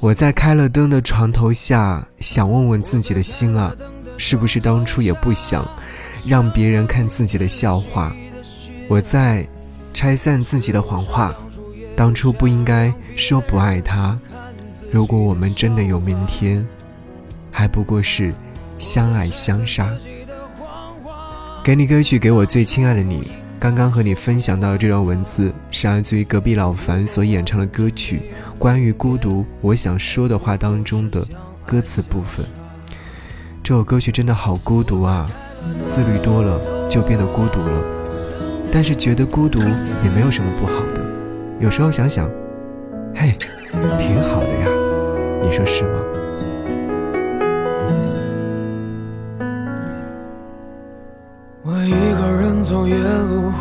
我在开了灯的床头下，想问问自己的心啊，是不是当初也不想让别人看自己的笑话？我在拆散自己的谎话，当初不应该说不爱他。如果我们真的有明天，还不过是相爱相杀。给你歌曲，给我最亲爱的你。刚刚和你分享到的这段文字，是来自于隔壁老樊所演唱的歌曲《关于孤独我想说的话》当中的歌词部分。这首歌曲真的好孤独啊！自律多了就变得孤独了，但是觉得孤独也没有什么不好的。有时候想想，嘿，挺好的呀，你说是吗？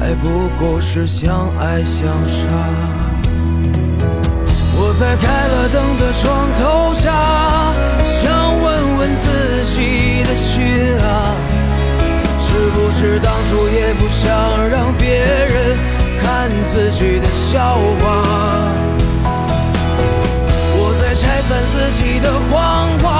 还不过是相爱相杀。我在开了灯的床头下，想问问自己的心啊，是不是当初也不想让别人看自己的笑话？我在拆散自己的谎话，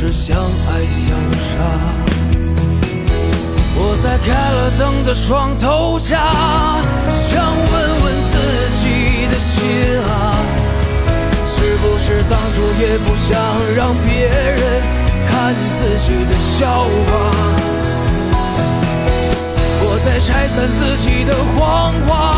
是相爱相杀。我在开了灯的床头下，想问问自己的心啊，是不是当初也不想让别人看自己的笑话？我在拆散自己的谎话，